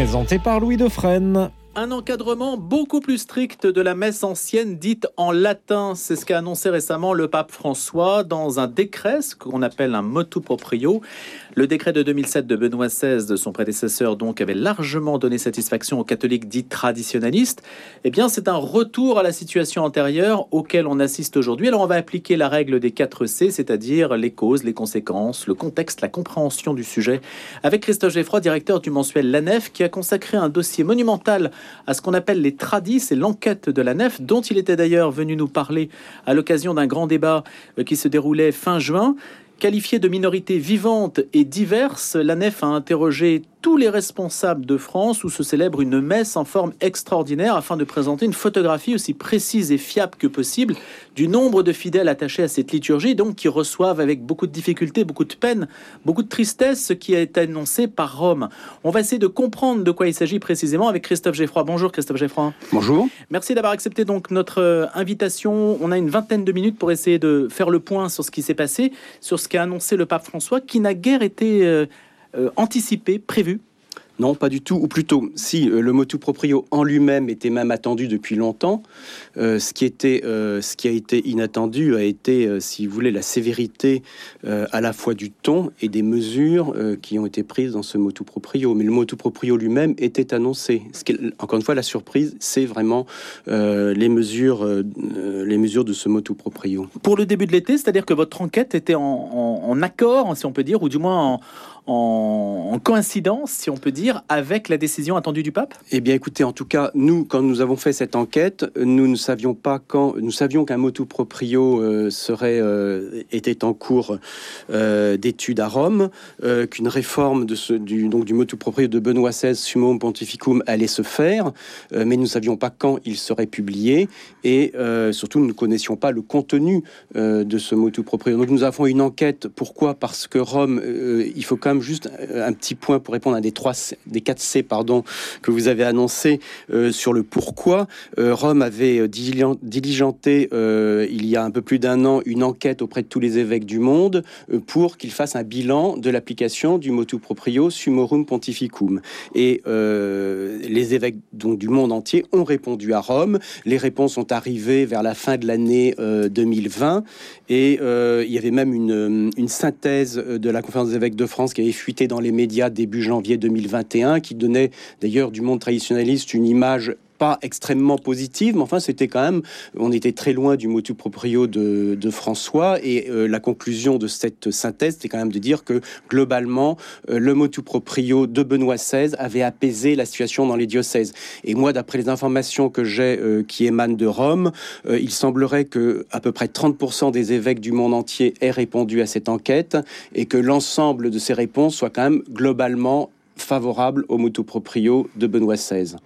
Présenté par Louis Dauphren un encadrement beaucoup plus strict de la messe ancienne dite en latin. C'est ce qu'a annoncé récemment le pape François dans un décret, ce qu'on appelle un motu proprio. Le décret de 2007 de Benoît XVI, de son prédécesseur, donc, avait largement donné satisfaction aux catholiques dits traditionnalistes. Eh bien, c'est un retour à la situation antérieure auquel on assiste aujourd'hui. Alors, on va appliquer la règle des 4 C, c'est-à-dire les causes, les conséquences, le contexte, la compréhension du sujet, avec Christophe Geffroy, directeur du mensuel La Nef, qui a consacré un dossier monumental à ce qu'on appelle les tradis, c'est l'enquête de la nef, dont il était d'ailleurs venu nous parler à l'occasion d'un grand débat euh, qui se déroulait fin juin. Qualifié de minorité vivante et diverse, la nef a interrogé tous les responsables de France où se célèbre une messe en forme extraordinaire afin de présenter une photographie aussi précise et fiable que possible du nombre de fidèles attachés à cette liturgie, donc qui reçoivent avec beaucoup de difficultés, beaucoup de peine, beaucoup de tristesse ce qui a été annoncé par Rome. On va essayer de comprendre de quoi il s'agit précisément avec Christophe Geffroy. Bonjour Christophe Geffroy. Bonjour. Merci d'avoir accepté donc notre euh, invitation. On a une vingtaine de minutes pour essayer de faire le point sur ce qui s'est passé, sur ce qu'a annoncé le pape François, qui n'a guère été euh, euh, anticipé, prévu non, pas du tout. Ou plutôt, si euh, le motu proprio en lui-même était même attendu depuis longtemps, euh, ce, qui était, euh, ce qui a été inattendu a été, si vous voulez, la sévérité à la fois du ton et des mesures qui ont été prises dans ce motu proprio. Mais le motu proprio lui-même était annoncé. Ce encore une fois, la surprise, c'est vraiment les, mesures, les mesures de ce motu proprio. Pour le début de l'été, c'est-à-dire que votre enquête était en, en, accord, si on peut dire, ou du moins en, en, coïncidence, si on peut dire, avec la décision attendue du pape? Eh bien, écoutez, en tout cas, nous, quand nous avons fait cette enquête, nous ne savions pas quand. Nous savions qu'un motu proprio euh, serait euh, était en cours euh, d'étude à Rome, qu'une réforme de ce, du donc du motu proprio de Benoît XVI, Summum Pontificum, allait se faire, mais nous ne savions pas quand il serait publié, et surtout nous ne connaissions pas le contenu de ce motu proprio. Donc, nous avons une enquête. Pourquoi? Parce que Rome, il faut quand juste euh, un petit point pour répondre à des, 3 des 4 C pardon, que vous avez annoncé euh, sur le pourquoi. Euh, Rome avait diligenté il y a un peu plus d'un an une enquête auprès de tous les évêques du monde pour qu'ils fassent un bilan de l'application du motu proprio sumorum pontificum. Et les évêques donc, du monde entier ont répondu à Rome. Les réponses sont arrivées vers la fin de l'année 2020 et il y avait même une, une synthèse de la conférence des évêques de France qui fuité dans les médias début janvier 2021, qui donnait d'ailleurs du monde traditionnaliste une image pas extrêmement positive, mais enfin, c'était quand même, on était très loin du motu proprio de, François, et euh, la conclusion de cette synthèse, c'était quand même de dire que globalement, euh, le motu proprio de Benoît XVI avait apaisé la situation dans les diocèses. Et moi, d'après les informations que j'ai euh, qui émanent de Rome, il semblerait que à peu près 30% des évêques du monde entier aient répondu à cette enquête, et que l'ensemble de ces réponses soient quand même globalement favorables au motu proprio de Benoît XVI.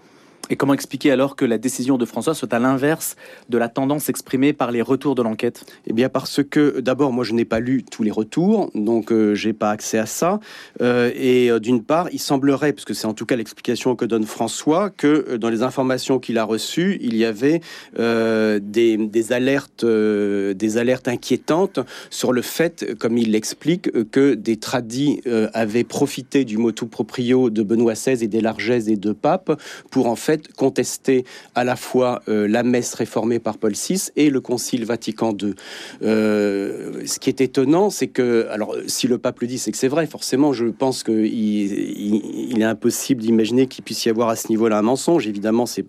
Et comment expliquer alors que la décision de François soit à l'inverse de la tendance exprimée par les retours de l'enquête? Eh bien parce que d'abord moi je n'ai pas lu tous les retours, donc euh, j'ai pas accès à ça. Euh, et euh, d'une part, il semblerait, parce que c'est en tout cas l'explication que donne François, que dans les informations qu'il a reçues, il y avait des, des, alertes, des alertes inquiétantes sur le fait, comme il l'explique, que des tradis avaient profité du motu proprio de Benoît XVI et des largesses des deux papes pour en fait contester à la fois euh, la messe réformée par Paul VI et le Concile Vatican II. Euh, ce qui est étonnant, c'est que, alors si le pape le dit, c'est que c'est vrai, forcément, je pense qu'il il, est impossible d'imaginer qu'il puisse y avoir à ce niveau-là un mensonge. Évidemment, c'est,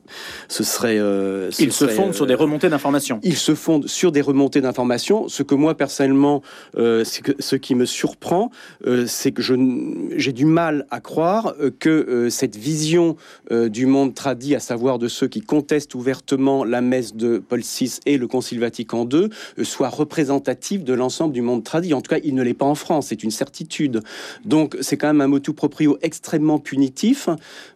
ce serait... Euh, il se fonde sur des remontées d'informations. Il se fonde sur des remontées d'informations. Ce que moi, personnellement, que, ce qui me surprend, c'est que je, j'ai du mal à croire que cette vision du monde traditionnel à savoir de ceux qui contestent ouvertement la messe de Paul VI et le Concile Vatican II, euh, soit représentatif de l'ensemble du monde tradit. En tout cas, il ne l'est pas en France, c'est une certitude. Donc, c'est quand même un motu proprio extrêmement punitif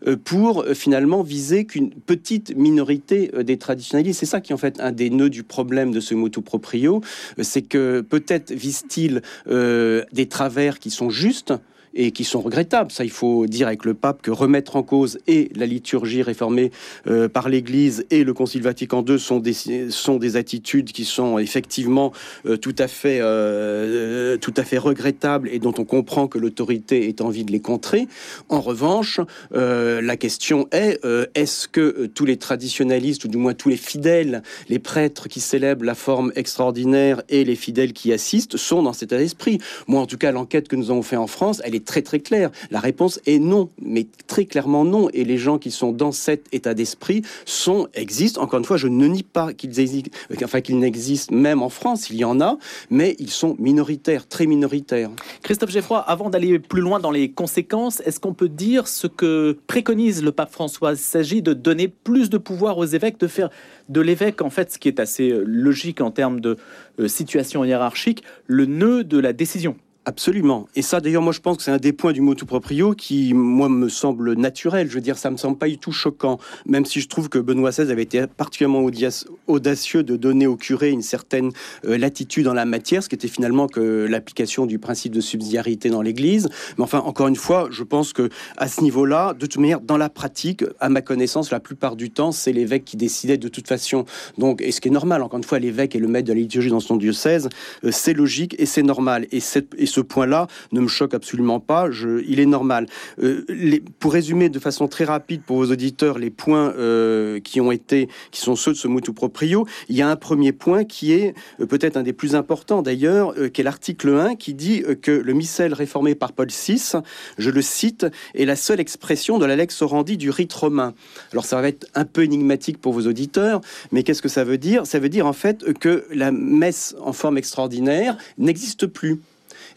euh, pour euh, finalement viser qu'une petite minorité des traditionnalistes. C'est ça qui est en fait un des nœuds du problème de ce motu proprio, c'est que peut-être vise-t-il des travers qui sont justes, et qui sont regrettables. Ça, il faut dire avec le pape que remettre en cause et la liturgie réformée euh, par l'Église et le Concile Vatican II sont des, sont des attitudes qui sont effectivement euh, tout, à fait, euh, tout à fait regrettables et dont on comprend que l'autorité ait envie de les contrer. En revanche, la question est est-ce que tous les traditionalistes, ou du moins tous les fidèles, les prêtres qui célèbrent la forme extraordinaire et les fidèles qui assistent sont dans cet état d'esprit Moi, en tout cas, l'enquête que nous avons fait en France, elle est très très claire. La réponse est non, mais très clairement non. Et les gens qui sont dans cet état d'esprit sont existent. Encore une fois, je ne nie pas qu'ils existent, enfin qu'ils n'existent même en France. Il y en a, mais ils sont minoritaires, très minoritaires. Christophe Geffroy, avant d'aller plus loin dans les conséquences, est-ce qu'on peut dire ce que préconise le pape François? Il s'agit de donner plus de pouvoir aux évêques, de faire de l'évêque, en fait, ce qui est assez euh, logique en termes de euh, situation hiérarchique, le nœud de la décision. Absolument. Et ça, d'ailleurs, moi, je pense que c'est un des points du motu proprio qui, moi, me semble naturel. Je veux dire, ça me semble pas du tout choquant, même si je trouve que Benoît XVI avait été particulièrement audacieux de donner au curé une certaine euh, latitude en la matière, ce qui était finalement que l'application du principe de subsidiarité dans l'Église. Mais enfin, encore une fois, je pense que à ce niveau-là, de toute manière, dans la pratique, à ma connaissance, la plupart du temps, c'est l'évêque qui décidait de toute façon. Donc, et ce qui est normal, encore une fois, l'évêque est le maître de la liturgie dans son diocèse, euh, c'est logique et c'est normal. Et, cette, et ce ce point-là ne me choque absolument pas. Je, il est normal. Euh, pour résumer de façon très rapide pour vos auditeurs les points euh, qui ont été, qui sont ceux de ce motu proprio, il y a un premier point qui est euh, peut-être un des plus importants d'ailleurs, qui est l'article 1 qui dit que le missel réformé par Paul VI, je le cite, est la seule expression de la lex orandi du rite romain. Alors ça va être un peu énigmatique pour vos auditeurs, mais qu'est-ce que ça veut dire? Ça veut dire en fait que la messe en forme extraordinaire n'existe plus.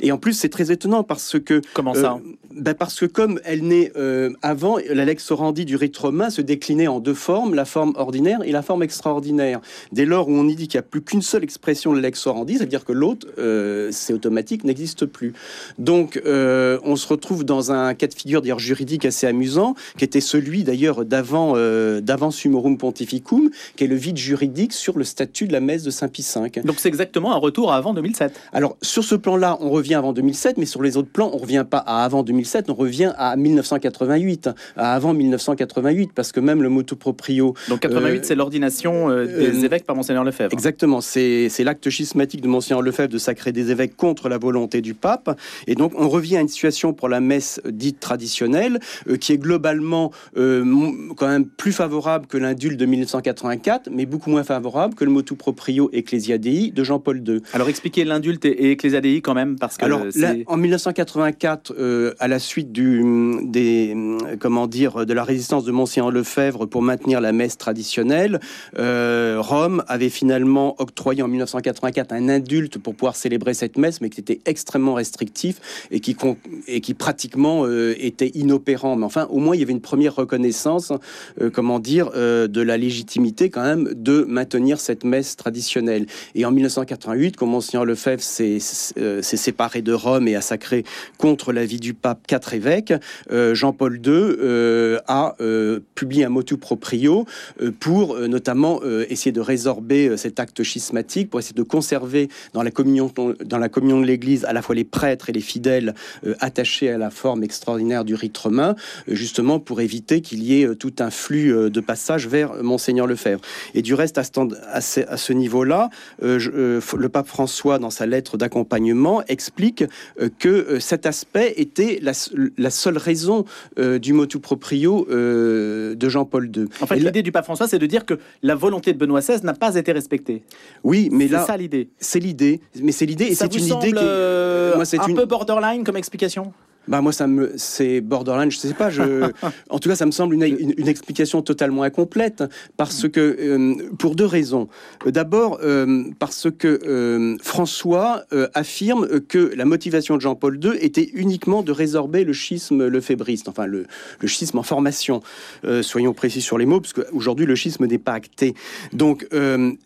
Et en plus, c'est très étonnant parce que... Comment ça euh, ben Parce que comme elle naît euh, avant, la lex orandi du rite romain se déclinait en deux formes, la forme ordinaire et la forme extraordinaire. Dès lors où on y dit qu'il n'y a plus qu'une seule expression de la lex orandi, ça veut dire que l'autre, euh, c'est automatique, n'existe plus. Donc on se retrouve dans un cas de figure d'ailleurs juridique assez amusant, qui était celui d'ailleurs d'avant d'avant Sumorum Pontificum, qui est le vide juridique sur le statut de la messe de Saint-Pie V. Donc c'est exactement un retour à avant 2007. Alors sur ce plan-là, on revient avant 2007, mais sur les autres plans, on revient pas à avant 2007, on revient à 1988, à avant 1988, parce que même le motu proprio. Donc 88, euh, c'est l'ordination euh, des euh, évêques par Monseigneur Lefebvre. Exactement, c'est l'acte schismatique de Monseigneur Lefebvre de sacrer des évêques contre la volonté du pape. Et donc on revient à une situation pour la messe dite traditionnelle, qui est globalement quand même plus favorable que l'indule de 1984, mais beaucoup moins favorable que le motu proprio Ecclesia Dei de Jean-Paul II. Alors expliquez l'indulte et Ecclesia Dei quand même, parce que alors, en 1984, euh, à la suite du, des, comment dire, de la résistance de Monseigneur Lefebvre pour maintenir la messe traditionnelle, euh, Rome avait finalement octroyé en 1984 un indulte pour pouvoir célébrer cette messe, mais qui était extrêmement restrictif et qui, et qui pratiquement euh, était inopérant. Mais enfin, au moins, il y avait une première reconnaissance, comment dire, de la légitimité quand même de maintenir cette messe traditionnelle. Et en 1988, quand Monseigneur Lefebvre s'est séparé de Rome et a sacré contre l'avis du pape quatre évêques, euh, Jean-Paul II euh, a euh, publié un motu proprio pour notamment essayer de résorber cet acte schismatique, pour essayer de conserver dans la communion, dans la communion de l'Église à la fois les prêtres et les fidèles attachés à la forme extraordinaire du rite romain, justement pour éviter qu'il y ait tout un flux de passage vers Monseigneur Lefebvre. Et du reste, à ce, ce niveau-là, le pape François, dans sa lettre d'accompagnement, explique euh, que euh, cet aspect était la, seule raison euh, du motu proprio de Jean-Paul II. En fait, l'idée du pape François, c'est de dire que la volonté de Benoît XVI n'a pas été respectée. Oui, mais là, c'est ça l'idée. C'est l'idée, mais c'est l'idée, et c'est une idée qui, moi, c'est un peu borderline comme explication? Bah moi ça me c'est borderline, je sais pas. Je, en tout cas ça me semble une, une, explication totalement incomplète parce que euh, pour deux raisons. D'abord euh, parce que euh, François affirme que la motivation de Jean-Paul II était uniquement de résorber le schisme lefébriste, enfin le, le schisme en formation. soyons précis sur les mots parce qu'aujourd'hui le schisme n'est pas acté. Donc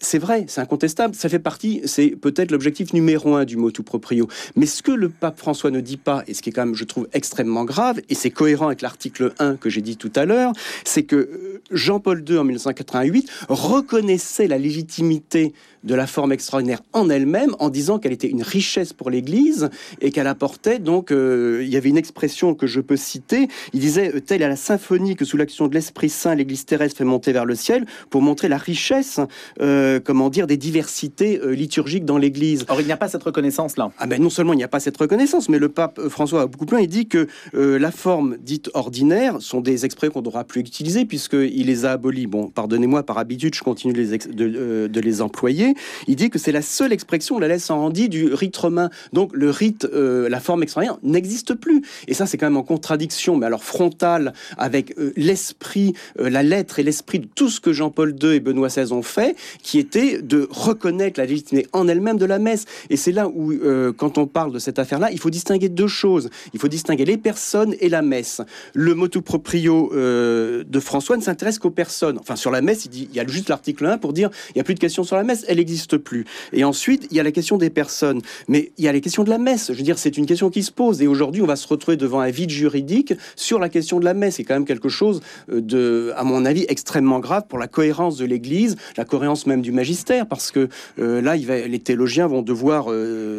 c'est vrai, c'est incontestable, ça fait partie, c'est peut-être l'objectif numéro un du mot tout proprio. Mais ce que le pape François ne dit pas et ce qui est quand même je trouve extrêmement grave, et c'est cohérent avec l'article 1 que j'ai dit tout à l'heure, c'est que euh, Jean-Paul II en 1988 reconnaissait la légitimité de la forme extraordinaire en elle-même en disant qu'elle était une richesse pour l'Église et qu'elle apportait donc, euh, il y avait une expression que je peux citer, il disait, euh, telle est la symphonie que sous l'action de l'Esprit Saint, l'Église terrestre fait monter vers le ciel pour montrer la richesse, euh, comment dire, des diversités liturgiques dans l'Église. Or, il n'y a pas cette reconnaissance-là. Ah ben non seulement il n'y a pas cette reconnaissance, mais le pape François a beaucoup plus il dit que la forme dite ordinaire sont des expressions qu'on n'aura plus utiliser puisqu'il les a abolis. Bon, pardonnez-moi, par habitude, je continue les, de, de les employer. Il dit que c'est la seule expression, la laisse en rendit du rite romain. Donc le rite, euh, la forme extraordinaire n'existe plus. Et ça, c'est quand même en contradiction, mais alors frontale, avec euh, l'esprit, euh, la lettre et l'esprit de tout ce que Jean-Paul II et Benoît XVI ont fait, qui était de reconnaître la légitimité en elle-même de la messe. Et c'est là où, quand on parle de cette affaire-là, il faut distinguer deux choses. Il faut distinguer les personnes et la messe. Le motu proprio de François ne s'intéresse qu'aux personnes. Enfin, sur la messe, il, dit, il y a juste l'article 1 pour dire il n'y a plus de questions sur la messe, elle n'existe plus. Et ensuite, il y a la question des personnes. Mais il y a la question de la messe. Je veux dire, c'est une question qui se pose. Et aujourd'hui, on va se retrouver devant un vide juridique sur la question de la messe. C'est quand même quelque chose euh, de, à mon avis, extrêmement grave pour la cohérence de l'Église, la cohérence même du magistère, parce que euh, là, il va, les théologiens vont devoir euh,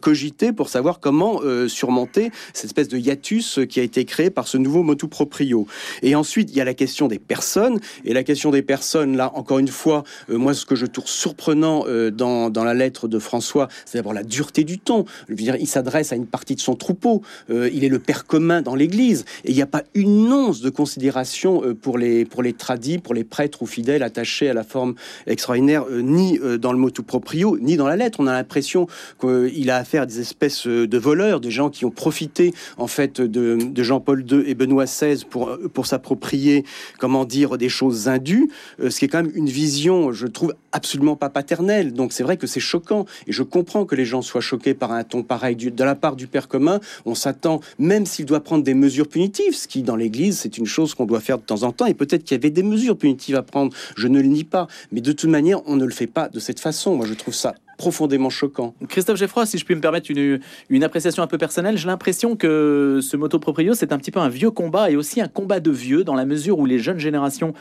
cogiter pour savoir comment surmonter cette espèce de hiatus qui a été créé par ce nouveau motu proprio. Et ensuite, il y a la question des personnes. Et la question des personnes, là, encore une fois, moi, ce que je trouve surprenant dans, dans, la lettre de François, c'est d'abord la dureté du ton. Je veux dire, il s'adresse à une partie de son troupeau. il est le père commun dans l'Église. Et il n'y a pas une once de considération pour les, pour les tradis, pour les prêtres ou fidèles attachés à la forme extraordinaire, ni dans le mot tout proprio, ni dans la lettre. On a l'impression qu'il a affaire à des espèces de voleurs, des gens qui ont profité, en fait, de, Jean-Paul II et Benoît XVI pour, pour s'approprier, comment dire, des choses indues, ce qui est quand même une vision, je trouve, absolument pas paternelle. Donc c'est vrai que c'est choquant. Et je comprends que les gens soient choqués par un ton pareil de la part du Père commun. On s'attend, même s'il doit prendre des mesures punitives, ce qui dans l'Église, c'est une chose qu'on doit faire de temps en temps. Et peut-être qu'il y avait des mesures punitives à prendre. Je ne le nie pas. Mais de toute manière, on ne le fait pas de cette façon. Moi, je trouve ça profondément choquant. Christophe Geffroy, si je puis me permettre une, une appréciation un peu personnelle, j'ai l'impression que ce moto proprio, c'est un petit peu un vieux combat et aussi un combat de vieux dans la mesure où les jeunes générations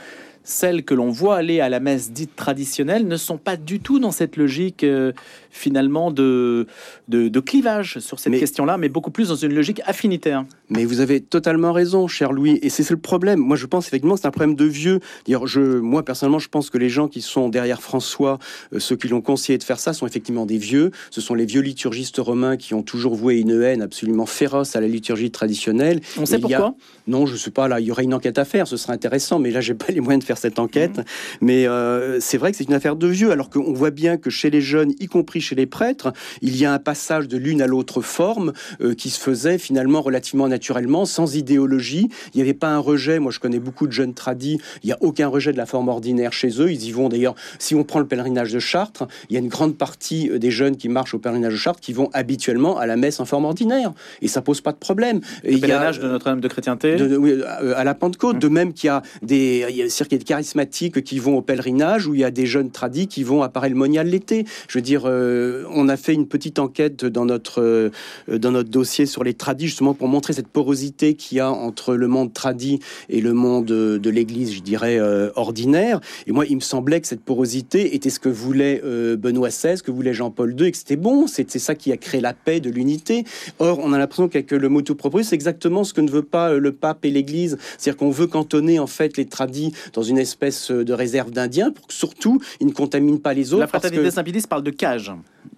celles que l'on voit aller à la messe dite traditionnelle ne sont pas du tout dans cette logique euh, finalement de, de, clivage sur cette question-là, mais beaucoup plus dans une logique affinitaire. Mais vous avez totalement raison, cher Louis, et c'est le problème. Moi, je pense effectivement que c'est un problème de vieux. Dire, je, moi, personnellement, je pense que les gens qui sont derrière François, euh, ceux qui l'ont conseillé de faire ça, sont effectivement des vieux. Ce sont les vieux liturgistes romains qui ont toujours voué une haine absolument féroce à la liturgie traditionnelle. On sait pourquoi? Non, je ne sais pas. Là, il y aurait une enquête à faire. Ce serait intéressant, mais là, j'ai pas les moyens de faire cette enquête. Mhm. Mais euh, c'est vrai que c'est une affaire de vieux, alors qu'on voit bien que chez les jeunes, y compris chez les prêtres, il y a un passage de l'une à l'autre forme euh, qui se faisait finalement relativement naturellement, sans idéologie. Il n'y avait pas un rejet. Moi, je connais beaucoup de jeunes tradis. Il n'y a aucun rejet de la forme ordinaire chez eux. Ils y vont d'ailleurs. Si on prend le pèlerinage de Chartres, il y a une grande partie euh, des jeunes qui marchent au pèlerinage de Chartres qui vont habituellement à la messe en forme ordinaire. Et ça pose pas de problème. Le pèlerinage de Notre-Dame de Chrétienté? oui, à la Pentecôte. Hum. De même qu'il y a des, il y a charismatiques qui vont au pèlerinage, où il y a des jeunes tradis qui vont à Paray-le-Monial l'été. Je veux dire, euh, on a fait une petite enquête dans notre, euh, dans notre dossier sur les tradis, justement pour montrer cette porosité qu'il y a entre le monde tradit et le monde de l'Église, je dirais, euh, ordinaire. Et moi, il me semblait que cette porosité était ce que voulait Benoît XVI, que voulait Jean-Paul II, et que c'était bon. C'est ça qui a créé la paix, de l'unité. Or, on a l'impression qu'avec le mot tout propre, c'est exactement ce que ne veut pas le pape et l'Église. C'est-à-dire qu'on veut cantonner en fait les tradis dans une espèce de réserve d'Indiens pour que surtout ils ne contaminent pas les autres. La fraternité Saint-Pédis parle de cage,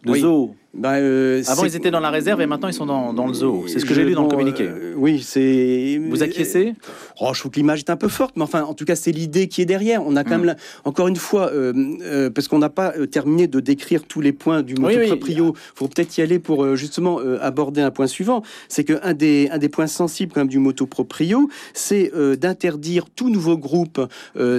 de zoo. Bah, euh, Avant, ils étaient dans la réserve et maintenant, ils sont dans, dans le zoo. C'est ce que j'ai lu dans le communiqué. Euh, oui, c'est. Vous acquiescez oh, Je trouve que l'image est un peu forte, mais enfin, en tout cas, c'est l'idée qui est derrière. On a quand hmm. même, encore une fois, euh, parce qu'on n'a pas terminé de décrire tous les points du mot proprio, il faut peut-être y aller pour justement aborder un point suivant. C'est qu'un des, un des points sensibles quand même du moto proprio, c'est d'interdire tout nouveau groupe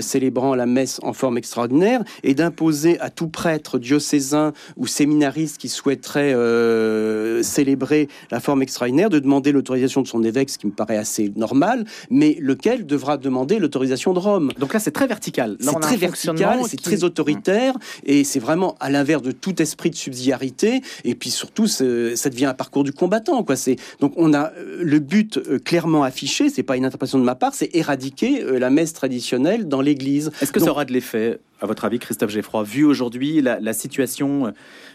célébrant la messe en forme extraordinaire et d'imposer à tout prêtre diocésain ou séminariste qui souhaite souhaiterait célébrer la forme extraordinaire, de demander l'autorisation de son évêque, ce qui me paraît assez normal, mais lequel devra demander l'autorisation de Rome. Donc là, c'est très vertical. C'est très vertical, c'est très autoritaire, et c'est vraiment à l'inverse de tout esprit de subsidiarité. Et puis surtout, ça devient un parcours du combattant. Quoi. Donc on a le but clairement affiché, c'est pas une interprétation de ma part, c'est éradiquer la messe traditionnelle dans l'Église. Est-ce que ça aura de l'effet à votre avis, Christophe Geffroy, vu aujourd'hui la, situation euh,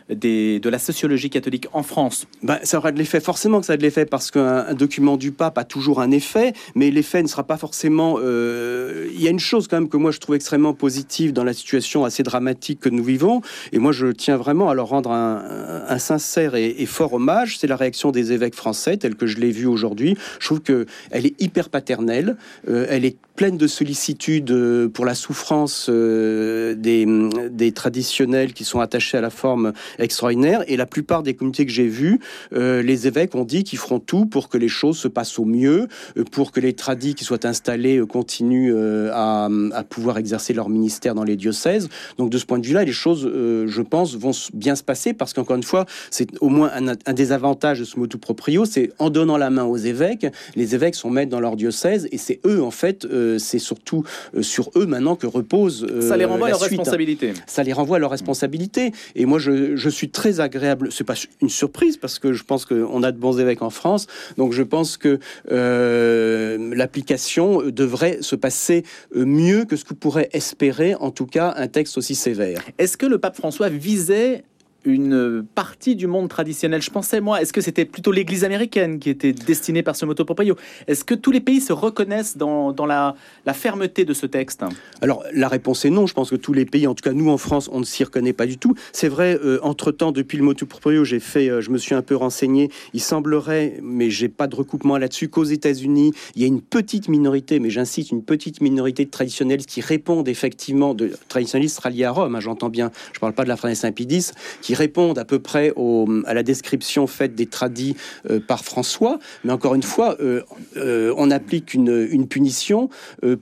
des, de la sociologie catholique en France bah, Ça aura de l'effet, forcément que ça a de l'effet, parce qu'un document du pape a toujours un effet, mais l'effet ne sera pas forcément... Euh, il y a une chose quand même que moi je trouve extrêmement positive dans la situation assez dramatique que nous vivons, et moi je tiens vraiment à leur rendre un, sincère et, fort hommage, c'est la réaction des évêques français, telle que je l'ai vue aujourd'hui. Je trouve qu'elle est hyper paternelle, euh, elle est pleine de sollicitude pour la souffrance des, des, traditionnels qui sont attachés à la forme extraordinaire. Et la plupart des communautés que j'ai vues, euh, les évêques ont dit qu'ils feront tout pour que les choses se passent au mieux, euh, pour que les tradis qui soient installés euh, continuent à, à, pouvoir exercer leur ministère dans les diocèses. Donc de ce point de vue-là, les choses, je pense, vont bien se passer parce qu'encore une fois, c'est au moins un, un, des avantages de ce motu proprio, c'est en donnant la main aux évêques, les évêques sont maîtres dans leur diocèse et c'est eux, en fait, c'est surtout sur eux maintenant que repose. Ça les renvoie à leur responsabilité. Ça les renvoie à leur responsabilité. Et moi, je, suis très agréable. C'est pas une surprise parce que je pense qu'on a de bons évêques en France. Donc, je pense que euh, l'application devrait se passer euh, mieux que ce que pourrait espérer, en tout cas, un texte aussi sévère. Est-ce que le pape François visait une partie du monde traditionnel. Je pensais, moi, est-ce que c'était plutôt l'Église américaine qui était destinée par ce moto proprio Est-ce que tous les pays se reconnaissent dans, la, fermeté de ce texte? Alors, la réponse est non. Je pense que tous les pays, en tout cas nous en France, on ne s'y reconnaît pas du tout. C'est vrai, euh, entre-temps, depuis le moto proprio, j'ai fait, euh, je me suis un peu renseigné. Il semblerait, mais j'ai pas de recoupement là-dessus, qu'aux États-Unis, il y a une petite minorité, mais j'insiste, une petite minorité de traditionnalistes qui répondent effectivement, de traditionnalistes ralliés à Rome, hein, j'entends bien, je parle pas de la Fraternité Saint-Pédis, qui répondent à peu près à la description faite des tradis euh, par François. Mais encore une fois, euh, euh, on applique une, une punition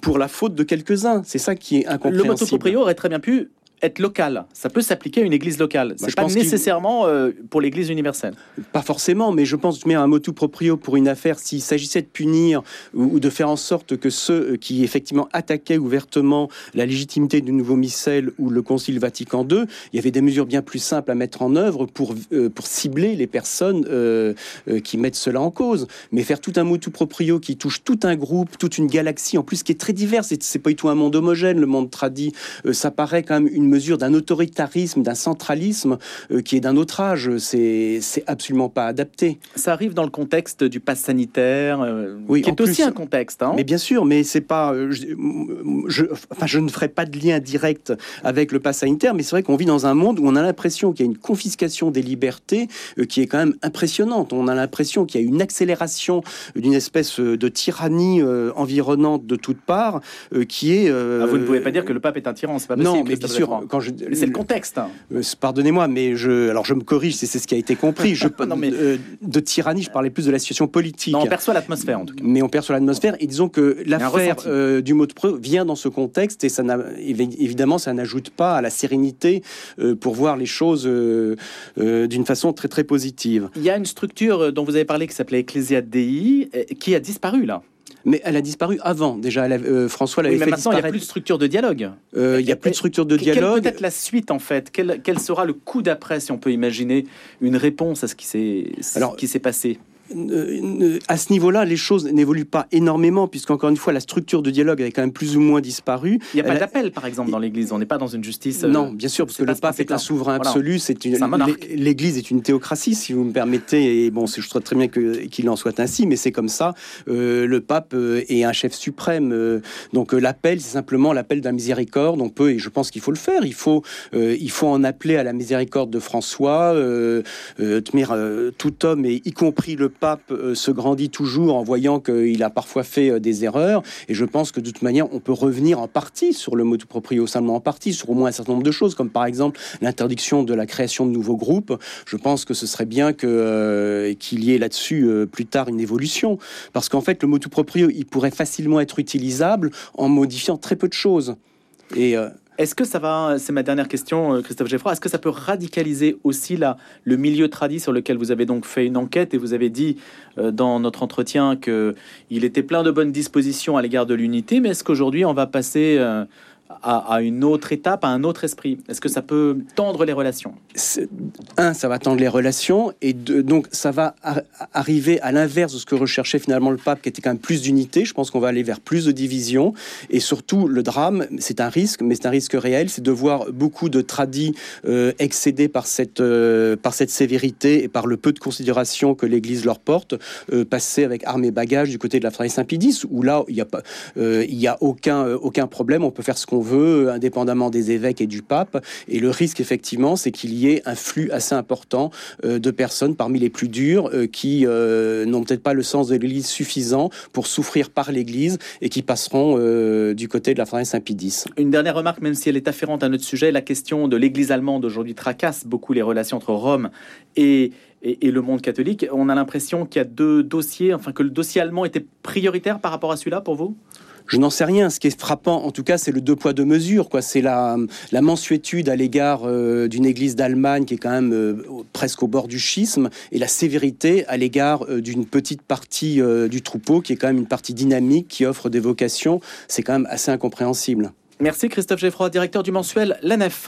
pour la faute de quelques-uns. C'est ça qui est incompréhensible. Le motoproprio aurait très bien pu être local. Ça peut s'appliquer à une église locale. Bah, c'est pas nécessairement euh, pour l'église universelle. Pas forcément, mais je pense que un motu proprio pour une affaire, s'il s'agissait de punir ou, de faire en sorte que ceux euh, qui effectivement attaquaient ouvertement la légitimité du nouveau missel ou le Concile Vatican II, il y avait des mesures bien plus simples à mettre en œuvre pour, euh, pour cibler les personnes qui mettent cela en cause. Mais faire tout un motu proprio qui touche tout un groupe, toute une galaxie, en plus qui est très divers, c'est pas du tout un monde homogène, le monde tradit, ça paraît quand même une mesure d'un autoritarisme, d'un centralisme euh, qui est d'un autre âge. C'est absolument pas adapté. Ça arrive dans le contexte du pass sanitaire, euh, oui, qui est aussi un contexte. Hein. mais bien sûr, mais c'est pas. Euh, je, enfin, je ne ferai pas de lien direct avec le pass sanitaire, mais c'est vrai qu'on vit dans un monde où on a l'impression qu'il y a une confiscation des libertés qui est quand même impressionnante. On a l'impression qu'il y a une accélération d'une espèce de tyrannie environnante de toutes parts qui est. Ah, vous ne pouvez pas dire que le pape est un tyran, c'est pas possible. Non, mais bien sûr, quand je, c'est le contexte. Euh, pardonnez-moi, mais je, alors je me corrige, c'est ce qui a été compris. Je, non, mais, euh, de tyrannie, je parlais plus de la situation politique. Non, on perçoit l'atmosphère en tout cas. Mais on perçoit l'atmosphère et disons que l'affaire euh, du mot de preuve vient dans ce contexte et ça évidemment ça n'ajoute pas à la sérénité pour voir les choses d'une façon très très positive. Il y a une structure dont vous avez parlé qui s'appelait Ecclesia Dei qui a disparu là mais elle a disparu avant. Déjà, euh, François l'avait fait maintenant, il n'y a plus de structure de dialogue. Euh, il n'y a plus de structure de dialogue. Quelle peut être la suite, en fait? Quel, quel, sera le coup d'après, si on peut imaginer une réponse à ce qui s'est passé? À ce niveau-là, les choses n'évoluent pas énormément, puisqu'encore une fois, la structure de dialogue avait quand même plus ou moins disparu. Il n'y a pas d'appel, par exemple, dans l'Église. On n'est pas dans une justice. Euh, non, bien sûr, parce que le pape est un souverain absolu. C'est une... L'Église est une théocratie, si vous me permettez. Et bon, je trouve très bien qu'il en soit ainsi, mais c'est comme ça. Euh, le pape est un chef suprême. donc l'appel, c'est simplement l'appel d'un miséricorde. On peut, et je pense qu'il faut le faire. Il faut, il faut en appeler à la miséricorde de François. tout homme, et y compris le pape euh, se grandit toujours en voyant qu'il a parfois fait euh, des erreurs. Et je pense que de toute manière, on peut revenir en partie sur le mot de proprio, seulement en partie, sur au moins un certain nombre de choses, comme par exemple l'interdiction de la création de nouveaux groupes. Je pense que ce serait bien que euh, qu'il y ait là-dessus plus tard une évolution, parce qu'en fait, le mot de proprio, il pourrait facilement être utilisable en modifiant très peu de choses. Et Est-ce que ça va, c'est ma dernière question, euh, Christophe Geffroy, est-ce que ça peut radicaliser aussi le milieu tradit sur lequel vous avez donc fait une enquête et vous avez dit euh, dans notre entretien qu'il était plein de bonnes dispositions à l'égard de l'unité, mais est-ce qu'aujourd'hui on va passer euh, à, une autre étape, à un autre esprit. Est-ce que ça peut tendre les relations? Un, ça va tendre les relations, et donc ça va arriver à l'inverse de ce que recherchait finalement le pape, qui était quand même plus d'unité. Je pense qu'on va aller vers plus de division, et surtout le drame, c'est un risque, mais c'est un risque réel, c'est de voir beaucoup de tradis euh, excédés par cette, euh, par cette sévérité et par le peu de considération que l'Église leur porte, euh, passer avec armes et bagages du côté de la Fraternité Saint-Pédis, où là, il n'y a, pas, y a aucun, aucun problème, on peut faire ce qu'on veut, indépendamment des évêques et du pape. Et le risque, effectivement, c'est qu'il y ait un flux assez important euh, de personnes parmi les plus dures euh, qui euh, n'ont peut-être pas le sens de l'Église suffisant pour souffrir par l'Église et qui passeront du côté de la fraternité Saint-Pie Une dernière remarque, même si elle est afférente à notre sujet, la question de l'Église allemande aujourd'hui tracasse beaucoup les relations entre Rome et, le monde catholique. On a l'impression qu'il y a deux dossiers, enfin que le dossier allemand était prioritaire par rapport à celui-là pour vous? Je n'en sais rien. Ce qui est frappant, en tout cas, c'est le deux poids deux mesures. Quoi. C'est la, la mensuétude à l'égard euh, d'une Église d'Allemagne qui est quand même euh, presque au bord du schisme, et la sévérité à l'égard euh, d'une petite partie du troupeau qui est quand même une partie dynamique qui offre des vocations. C'est quand même assez incompréhensible. Merci Christophe Geffroy, directeur du mensuel L'ANEF.